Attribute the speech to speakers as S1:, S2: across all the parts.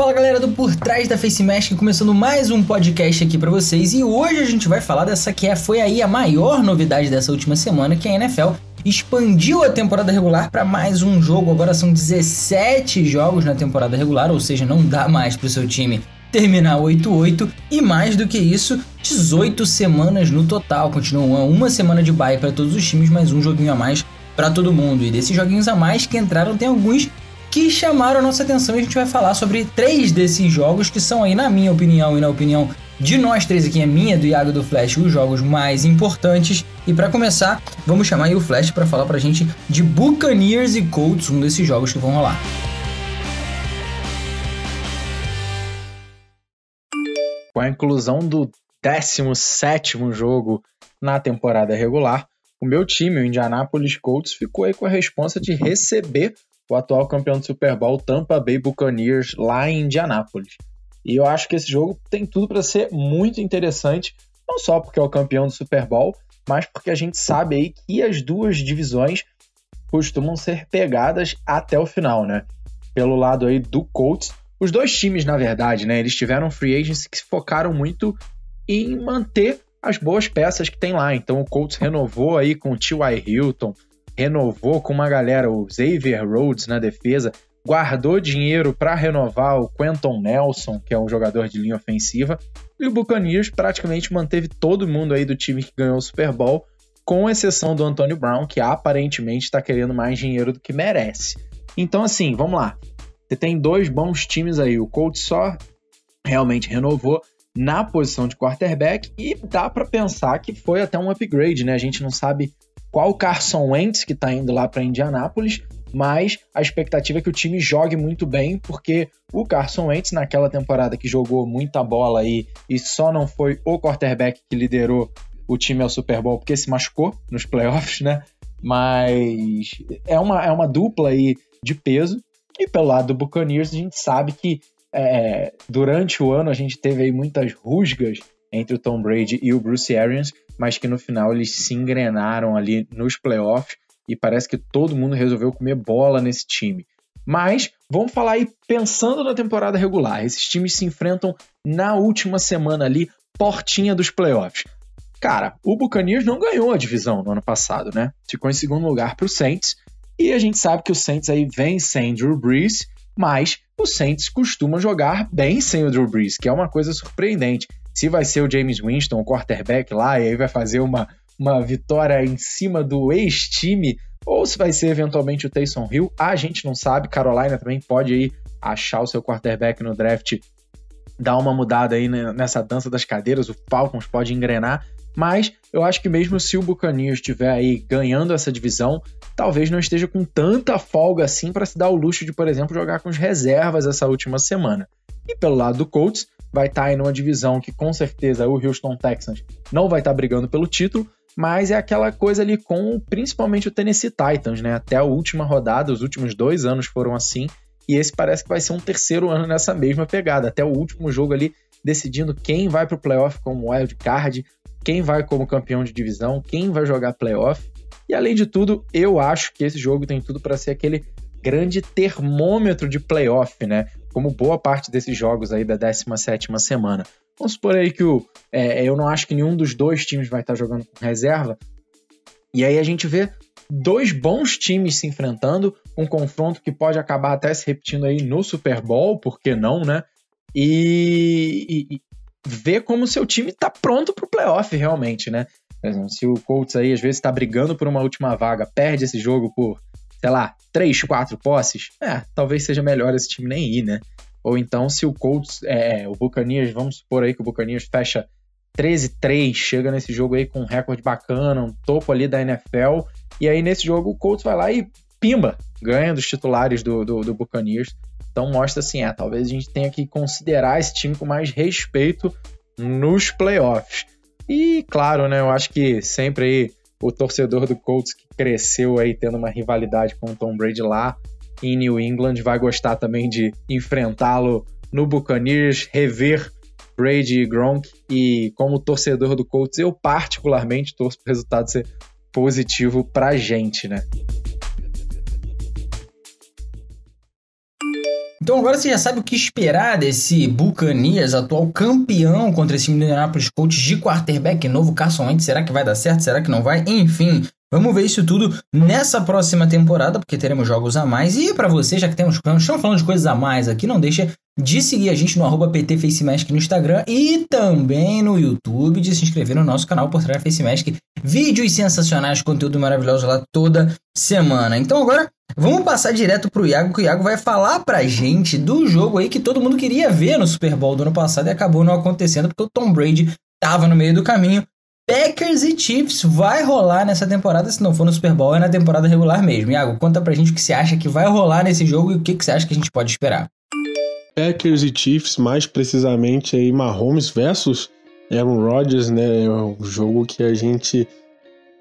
S1: Fala galera do Por Trás da Face Mask, começando mais um podcast aqui para vocês e hoje a gente vai falar dessa que é, foi aí a maior novidade dessa última semana, que é a NFL expandiu a temporada regular para mais um jogo. Agora são 17 jogos na temporada regular, ou seja, não dá mais para o seu time terminar 8-8 e mais do que isso, 18 semanas no total. Continua uma semana de bye para todos os times, mais um joguinho a mais para todo mundo. E desses joguinhos a mais que entraram, tem alguns que chamaram a nossa atenção e a gente vai falar sobre três desses jogos que são aí, na minha opinião e na opinião de nós três aqui, a minha, do Iago do Flash, os jogos mais importantes. E para começar, vamos chamar aí o Flash para falar pra gente de Buccaneers e Colts, um desses jogos que vão rolar.
S2: Com a inclusão do 17 jogo na temporada regular, o meu time, o Indianapolis Colts, ficou aí com a responsa de receber o atual campeão do Super Bowl, Tampa Bay Buccaneers, lá em Indianápolis. E eu acho que esse jogo tem tudo para ser muito interessante, não só porque é o campeão do Super Bowl, mas porque a gente sabe aí que as duas divisões costumam ser pegadas até o final, né? Pelo lado aí do Colts, os dois times, na verdade, né, eles tiveram free agents que se focaram muito em manter as boas peças que tem lá. Então o Colts renovou aí com o T.Y. Hilton, renovou com uma galera, o Xavier Rhodes na defesa, guardou dinheiro para renovar o Quentin Nelson, que é um jogador de linha ofensiva, e o Buccaneers praticamente manteve todo mundo aí do time que ganhou o Super Bowl, com exceção do Antonio Brown, que aparentemente está querendo mais dinheiro do que merece. Então, assim, vamos lá. Você tem dois bons times aí. O Colts só realmente renovou na posição de quarterback e dá para pensar que foi até um upgrade, né? A gente não sabe qual Carson Wentz que está indo lá para Indianápolis, mas a expectativa é que o time jogue muito bem, porque o Carson Wentz, naquela temporada que jogou muita bola aí e só não foi o quarterback que liderou o time ao Super Bowl porque se machucou nos playoffs, né? Mas é uma, é uma dupla aí de peso. E pelo lado do Buccaneers, a gente sabe que é, durante o ano a gente teve aí muitas rusgas entre o Tom Brady e o Bruce Arians, mas que no final eles se engrenaram ali nos playoffs e parece que todo mundo resolveu comer bola nesse time. Mas vamos falar aí pensando na temporada regular. Esses times se enfrentam na última semana ali, portinha dos playoffs. Cara, o Buccaneers não ganhou a divisão no ano passado, né? Ficou em segundo lugar para o Saints. E a gente sabe que o Saints aí vem sem Drew Brees, mas o Saints costuma jogar bem sem o Drew Brees, que é uma coisa surpreendente se vai ser o James Winston, o quarterback lá, e aí vai fazer uma, uma vitória em cima do ex-time, ou se vai ser eventualmente o Taysom Hill, a gente não sabe. Carolina também pode aí achar o seu quarterback no draft, dar uma mudada aí nessa dança das cadeiras, o Falcons pode engrenar, mas eu acho que mesmo se o Buccaneers estiver aí ganhando essa divisão, talvez não esteja com tanta folga assim para se dar o luxo de, por exemplo, jogar com as reservas essa última semana. E pelo lado do Colts, vai estar tá em uma divisão que com certeza o Houston Texans não vai estar tá brigando pelo título, mas é aquela coisa ali com principalmente o Tennessee Titans, né? Até a última rodada, os últimos dois anos foram assim, e esse parece que vai ser um terceiro ano nessa mesma pegada, até o último jogo ali decidindo quem vai para o playoff como wild card, quem vai como campeão de divisão, quem vai jogar playoff. E além de tudo, eu acho que esse jogo tem tudo para ser aquele grande termômetro de playoff, né? Como boa parte desses jogos aí da 17 semana. Vamos supor aí que o, é, eu não acho que nenhum dos dois times vai estar jogando com reserva. E aí a gente vê dois bons times se enfrentando, um confronto que pode acabar até se repetindo aí no Super Bowl, por que não, né? E, e, e ver como o seu time está pronto para o playoff realmente, né? Por exemplo, se o Colts aí às vezes está brigando por uma última vaga, perde esse jogo por sei lá, três, quatro posses, é, talvez seja melhor esse time nem ir, né? Ou então, se o Colts, é, o Buccaneers, vamos supor aí que o Buccaneers fecha 13-3, chega nesse jogo aí com um recorde bacana, um topo ali da NFL, e aí nesse jogo o Colts vai lá e pimba, ganha dos titulares do, do, do Buccaneers. Então mostra assim, é, talvez a gente tenha que considerar esse time com mais respeito nos playoffs. E claro, né, eu acho que sempre aí o torcedor do Colts que cresceu aí tendo uma rivalidade com o Tom Brady lá em New England vai gostar também de enfrentá-lo no Buccaneers, rever Brady e Gronk e como torcedor do Colts eu particularmente torço para o resultado ser positivo para a gente, né?
S1: Então agora você já sabe o que esperar desse Buccaneers, atual campeão contra esse Indianapolis Colts de quarterback novo, Carson Wentz. Será que vai dar certo? Será que não vai? Enfim, Vamos ver isso tudo nessa próxima temporada, porque teremos jogos a mais. E para você, já que temos, estamos falando de coisas a mais aqui, não deixa de seguir a gente no arroba no Instagram e também no YouTube, de se inscrever no nosso canal por trás FaceMask. Vídeos sensacionais, conteúdo maravilhoso lá toda semana. Então agora vamos passar direto pro Iago, que o Iago vai falar pra gente do jogo aí que todo mundo queria ver no Super Bowl do ano passado e acabou não acontecendo porque o Tom Brady tava no meio do caminho Packers e Chiefs vai rolar nessa temporada, se não for no Super Bowl, é na temporada regular mesmo. Iago, conta pra gente o que você acha que vai rolar nesse jogo e o que, que você acha que a gente pode esperar.
S3: Packers e Chiefs, mais precisamente aí Mahomes versus Aaron Rodgers, né? É um jogo que a gente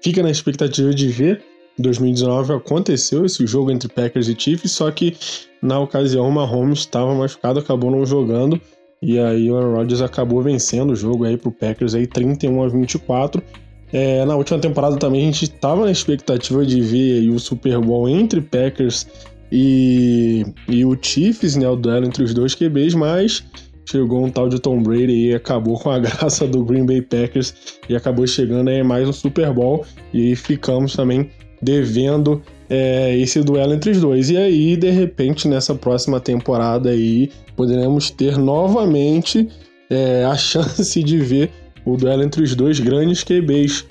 S3: fica na expectativa de ver. Em 2019 aconteceu esse jogo entre Packers e Chiefs, só que na ocasião Mahomes estava machucado, acabou não jogando. E aí o Aaron Rodgers acabou vencendo o jogo aí pro Packers aí 31 a 24. É, na última temporada também a gente estava na expectativa de ver o Super Bowl entre Packers e, e o Chiefs, né, o duelo entre os dois QBs, mas chegou um tal de Tom Brady e acabou com a graça do Green Bay Packers e acabou chegando aí mais um Super Bowl e ficamos também devendo é, esse duelo entre os dois. E aí, de repente, nessa próxima temporada aí, poderemos ter novamente é, a chance de ver o duelo entre os dois grandes QBs.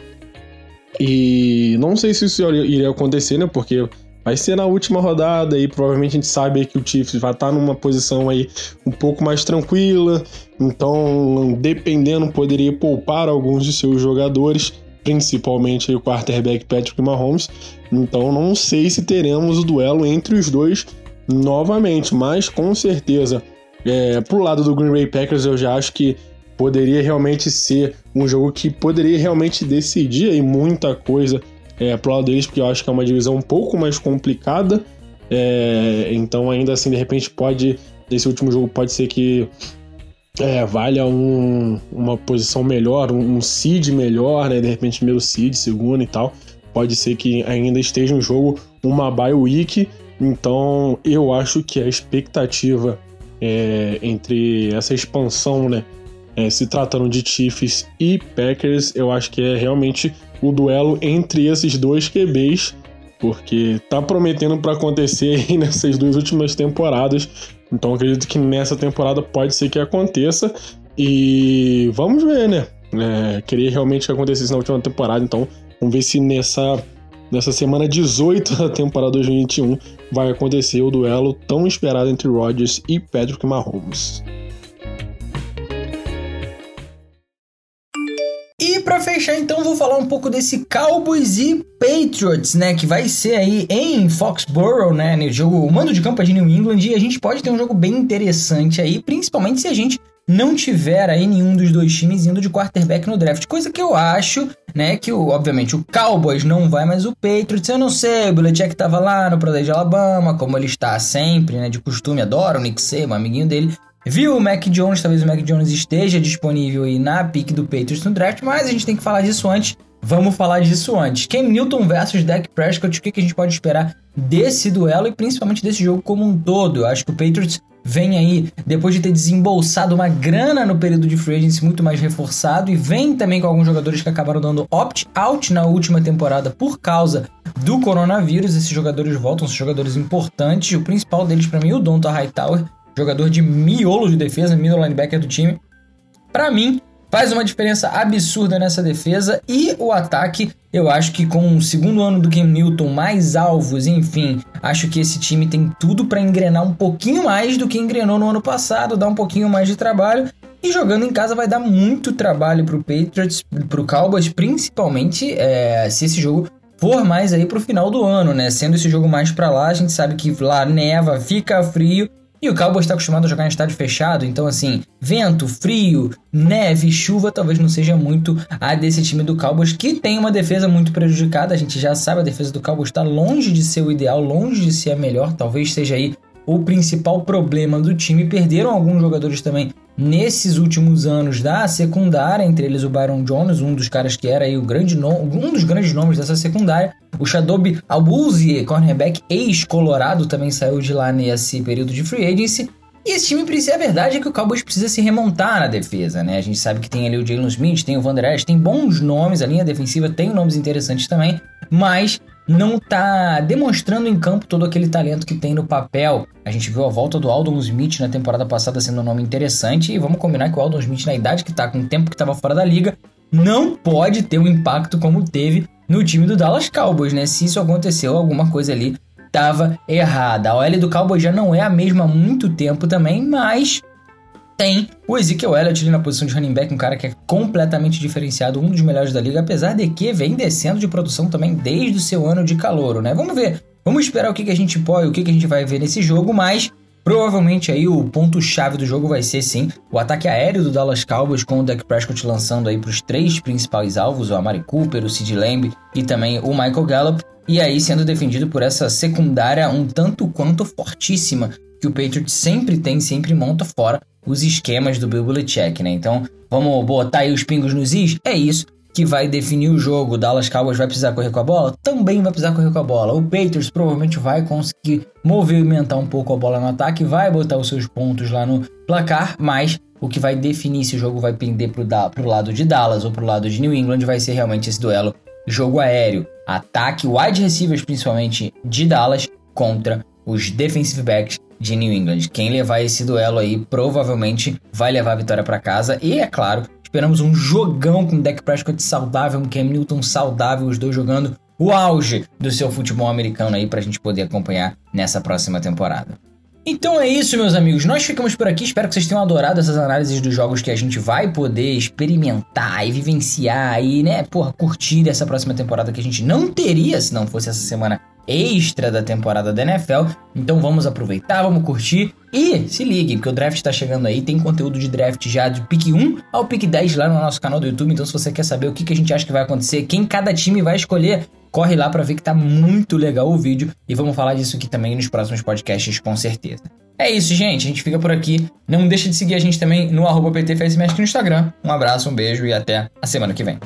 S3: E não sei se isso iria acontecer, né? Porque vai ser na última rodada e provavelmente a gente sabe que o Chiefs vai estar numa posição aí um pouco mais tranquila. Então, dependendo, poderia poupar alguns de seus jogadores principalmente o quarterback Patrick Mahomes. Então não sei se teremos o duelo entre os dois novamente, mas com certeza, é, pro lado do Green Bay Packers eu já acho que poderia realmente ser um jogo que poderia realmente decidir aí muita coisa é, pro lado deles, porque eu acho que é uma divisão um pouco mais complicada. É, então ainda assim, de repente pode, nesse último jogo pode ser que é, valha um, uma posição melhor, um, um seed melhor, né? De repente, primeiro seed, segundo e tal. Pode ser que ainda esteja um jogo uma bye week. Então, eu acho que a expectativa é, entre essa expansão, né? É, se tratando de Chiefs e Packers, eu acho que é realmente o duelo entre esses dois QBs, porque tá prometendo para acontecer nessas duas últimas temporadas. Então acredito que nessa temporada pode ser que aconteça. E vamos ver, né? É, queria realmente que acontecesse na última temporada, então vamos ver se nessa, nessa semana 18 da temporada 2021 vai acontecer o duelo tão esperado entre Rodgers e Patrick Mahomes.
S1: Para fechar, então, vou falar um pouco desse Cowboys e Patriots, né? Que vai ser aí em Foxborough, né? No jogo, o mando de campo é de New England. E a gente pode ter um jogo bem interessante aí, principalmente se a gente não tiver aí nenhum dos dois times indo de quarterback no draft. Coisa que eu acho, né? Que, obviamente, o Cowboys não vai, mas o Patriots, eu não sei. O Belichick tava lá no Pro de Alabama, como ele está sempre, né? De costume, adora o Nick Saban, amiguinho dele. Viu o Mac Jones, talvez o Mac Jones esteja disponível aí na pick do Patriots no draft, mas a gente tem que falar disso antes. Vamos falar disso antes. Cam Newton versus Dak Prescott, o que a gente pode esperar desse duelo e principalmente desse jogo como um todo? Eu acho que o Patriots vem aí, depois de ter desembolsado uma grana no período de free agency muito mais reforçado e vem também com alguns jogadores que acabaram dando opt-out na última temporada por causa do coronavírus. Esses jogadores voltam, são jogadores importantes. O principal deles para mim é o Donta Hightower, jogador de miolo de defesa, middle linebacker do time. Para mim, faz uma diferença absurda nessa defesa e o ataque, eu acho que com o segundo ano do Cam Newton, mais alvos, enfim, acho que esse time tem tudo para engrenar um pouquinho mais do que engrenou no ano passado, dar um pouquinho mais de trabalho. E jogando em casa vai dar muito trabalho pro Patriots, pro Cowboys, principalmente é, se esse jogo for mais aí pro final do ano, né? Sendo esse jogo mais para lá, a gente sabe que lá neva, fica frio e o Cowboys está acostumado a jogar em estádio fechado, então assim, vento, frio, neve, chuva talvez não seja muito a desse time do Cowboys, que tem uma defesa muito prejudicada. A gente já sabe, a defesa do Cowboys está longe de ser o ideal, longe de ser a melhor, talvez seja aí o principal problema do time. Perderam alguns jogadores também nesses últimos anos da secundária, entre eles o Byron Jones, um dos caras que era aí o grande um dos grandes nomes dessa secundária. O Shadobi Abuzie, cornerback ex-colorado, também saiu de lá nesse período de free agency. E esse time, precisa, a verdade é que o Cowboys precisa se remontar na defesa, né? A gente sabe que tem ali o Jalen Smith, tem o Van Der Esch, tem bons nomes, a linha defensiva tem nomes interessantes também, mas não tá demonstrando em campo todo aquele talento que tem no papel. A gente viu a volta do Aldon Smith na temporada passada sendo um nome interessante e vamos combinar que o Aldon Smith na idade que tá, com o tempo que estava fora da liga, não pode ter um impacto como teve no time do Dallas Cowboys, né? Se isso aconteceu, alguma coisa ali estava errada. A OL do Cowboys já não é a mesma há muito tempo também, mas tem o Ezekiel Elliott ali na posição de running back, um cara que é completamente diferenciado, um dos melhores da liga, apesar de que vem descendo de produção também desde o seu ano de calouro, né? Vamos ver, vamos esperar o que, que a gente pode, o que, que a gente vai ver nesse jogo, mas provavelmente aí o ponto-chave do jogo vai ser sim o ataque aéreo do Dallas Cowboys com o Dak Prescott lançando aí para os três principais alvos, o Amari Cooper, o Sid Lamb e também o Michael Gallup, e aí sendo defendido por essa secundária um tanto quanto fortíssima que o Patriots sempre tem, sempre monta fora os esquemas do Bill Belichick, né? Então, vamos botar aí os pingos nos is? É isso que vai definir o jogo. O Dallas Cowboys vai precisar correr com a bola? Também vai precisar correr com a bola. O Patriots provavelmente vai conseguir movimentar um pouco a bola no ataque, vai botar os seus pontos lá no placar, mas o que vai definir se o jogo vai pender pro, pro lado de Dallas ou pro lado de New England vai ser realmente esse duelo jogo aéreo, ataque, wide receivers principalmente de Dallas contra os defensive backs de New England. Quem levar esse duelo aí provavelmente vai levar a vitória para casa. E é claro, esperamos um jogão com Dak Prescott saudável, um Cam Newton saudável, os dois jogando o auge do seu futebol americano aí pra gente poder acompanhar nessa próxima temporada. Então é isso, meus amigos. Nós ficamos por aqui. Espero que vocês tenham adorado essas análises dos jogos que a gente vai poder experimentar e vivenciar e, né, porra, curtir essa próxima temporada que a gente não teria se não fosse essa semana extra da temporada da NFL. Então vamos aproveitar, vamos curtir e se liguem, porque o draft está chegando aí, tem conteúdo de draft já de pick 1 ao pick 10 lá no nosso canal do YouTube. Então se você quer saber o que, que a gente acha que vai acontecer, quem cada time vai escolher, corre lá para ver que tá muito legal o vídeo e vamos falar disso aqui também nos próximos podcasts com certeza. É isso, gente. A gente fica por aqui. Não deixe de seguir a gente também no arroba no Instagram. Um abraço, um beijo e até a semana que vem.